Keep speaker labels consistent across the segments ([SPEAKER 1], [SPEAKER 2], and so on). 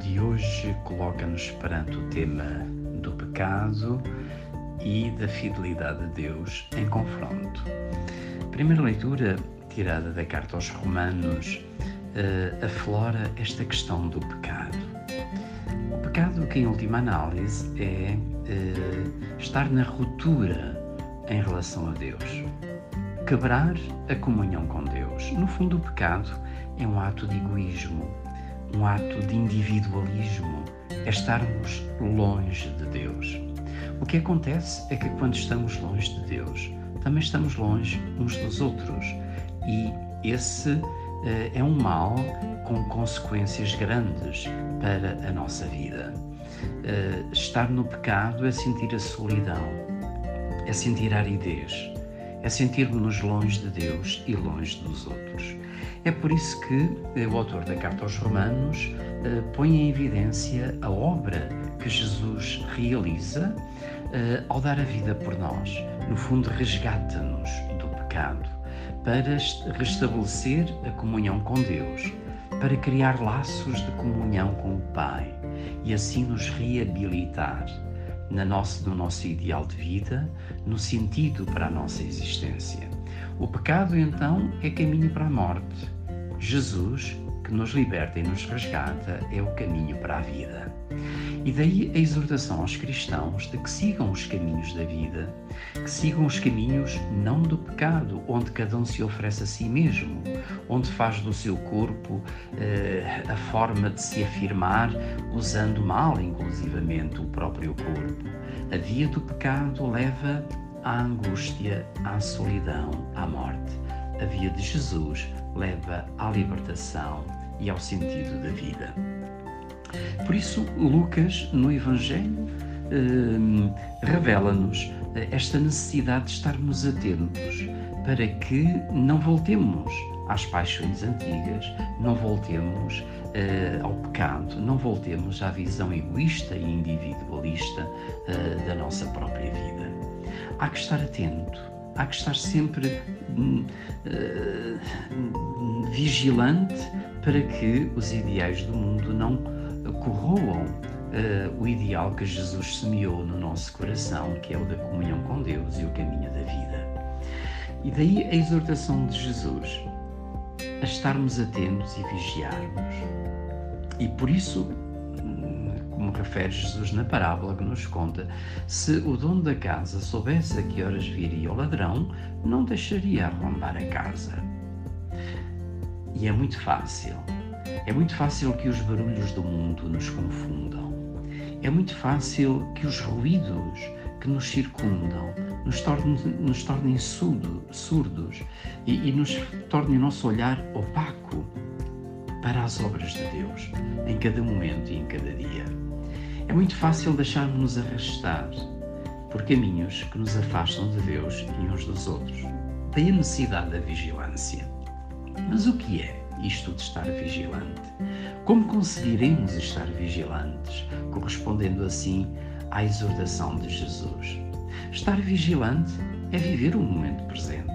[SPEAKER 1] de hoje coloca-nos perante o tema do pecado e da fidelidade de Deus em confronto. primeira leitura, tirada da carta aos Romanos, uh, aflora esta questão do pecado. O pecado, que em última análise é uh, estar na ruptura em relação a Deus, quebrar a comunhão com Deus. No fundo, o pecado é um ato de egoísmo, um ato de individualismo, é estarmos longe de Deus. O que acontece é que quando estamos longe de Deus, também estamos longe uns dos outros e esse uh, é um mal com consequências grandes para a nossa vida. Uh, estar no pecado é sentir a solidão, é sentir a aridez, é sentirmos-nos longe de Deus e longe dos outros. É por isso que eh, o autor da Carta aos Romanos eh, põe em evidência a obra que Jesus realiza eh, ao dar a vida por nós. No fundo, resgata-nos do pecado para restabelecer a comunhão com Deus, para criar laços de comunhão com o Pai e assim nos reabilitar na nossa, no nosso ideal de vida, no sentido para a nossa existência. O pecado, então, é caminho para a morte. Jesus, que nos liberta e nos resgata, é o caminho para a vida. E daí a exortação aos cristãos de que sigam os caminhos da vida, que sigam os caminhos não do pecado, onde cada um se oferece a si mesmo, onde faz do seu corpo eh, a forma de se afirmar, usando mal, inclusivamente, o próprio corpo. A via do pecado leva à angústia, à solidão, à morte. A via de Jesus leva à libertação e ao sentido da vida. Por isso, Lucas, no Evangelho, eh, revela-nos esta necessidade de estarmos atentos para que não voltemos às paixões antigas, não voltemos uh, ao pecado, não voltemos à visão egoísta e individualista uh, da nossa própria vida. Há que estar atento, há que estar sempre uh, vigilante para que os ideais do mundo não corroam o ideal que Jesus semeou no nosso coração, que é o da comunhão com Deus e o caminho da vida. E daí a exortação de Jesus a estarmos atentos e vigiarmos. E por isso, refere Jesus na parábola que nos conta, se o dono da casa soubesse a que horas viria o ladrão, não deixaria arrombar a casa. E é muito fácil. É muito fácil que os barulhos do mundo nos confundam. É muito fácil que os ruídos que nos circundam nos tornem, nos tornem surdo, surdos e, e nos tornem nosso olhar opaco para as obras de Deus, em cada momento e em cada dia. É muito fácil deixarmos-nos arrastar por caminhos que nos afastam de Deus e uns dos outros. Daí a necessidade da vigilância. Mas o que é isto de estar vigilante? Como conseguiremos estar vigilantes, correspondendo assim à exortação de Jesus. Estar vigilante é viver o momento presente.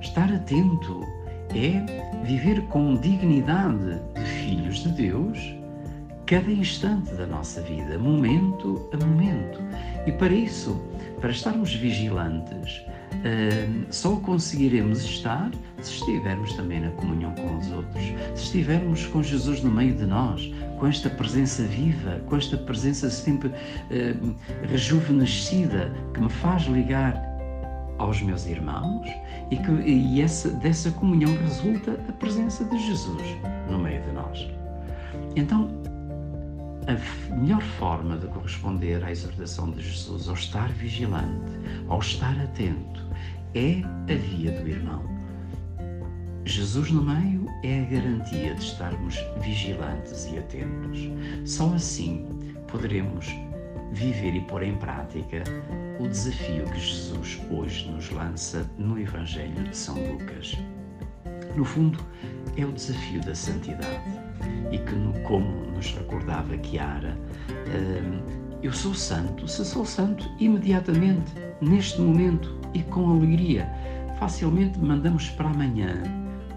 [SPEAKER 1] Estar atento é viver com dignidade de filhos de Deus cada instante da nossa vida, momento a momento. E para isso, para estarmos vigilantes, uh, só conseguiremos estar se estivermos também na comunhão com os outros, se estivermos com Jesus no meio de nós, com esta presença viva, com esta presença sempre uh, rejuvenescida que me faz ligar aos meus irmãos e que e essa, dessa comunhão resulta a presença de Jesus no meio de nós. Então, a melhor forma de corresponder à exortação de Jesus, ao estar vigilante, ao estar atento, é a via do irmão. Jesus no meio é a garantia de estarmos vigilantes e atentos. Só assim poderemos viver e pôr em prática o desafio que Jesus hoje nos lança no Evangelho de São Lucas. No fundo, é o desafio da santidade e que, como nos recordava Chiara, hum, eu sou santo, se sou santo, imediatamente, neste momento e com alegria, facilmente mandamos para amanhã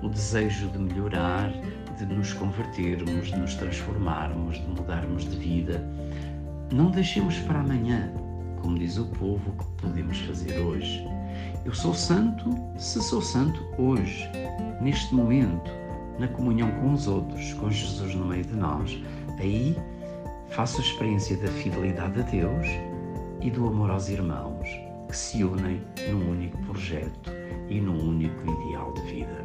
[SPEAKER 1] o desejo de melhorar, de nos convertermos, de nos transformarmos, de mudarmos de vida. Não deixemos para amanhã, como diz o povo, que podemos fazer hoje. Eu sou santo se sou santo hoje, neste momento, na comunhão com os outros, com Jesus no meio de nós. Aí faço a experiência da fidelidade a Deus e do amor aos irmãos, que se unem num único projeto e num único ideal de vida.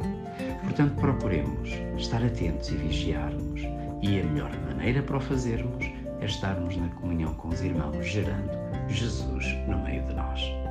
[SPEAKER 1] Portanto, procuremos estar atentos e vigiarmos, e a melhor maneira para o fazermos é estarmos na comunhão com os irmãos, gerando Jesus no meio de nós.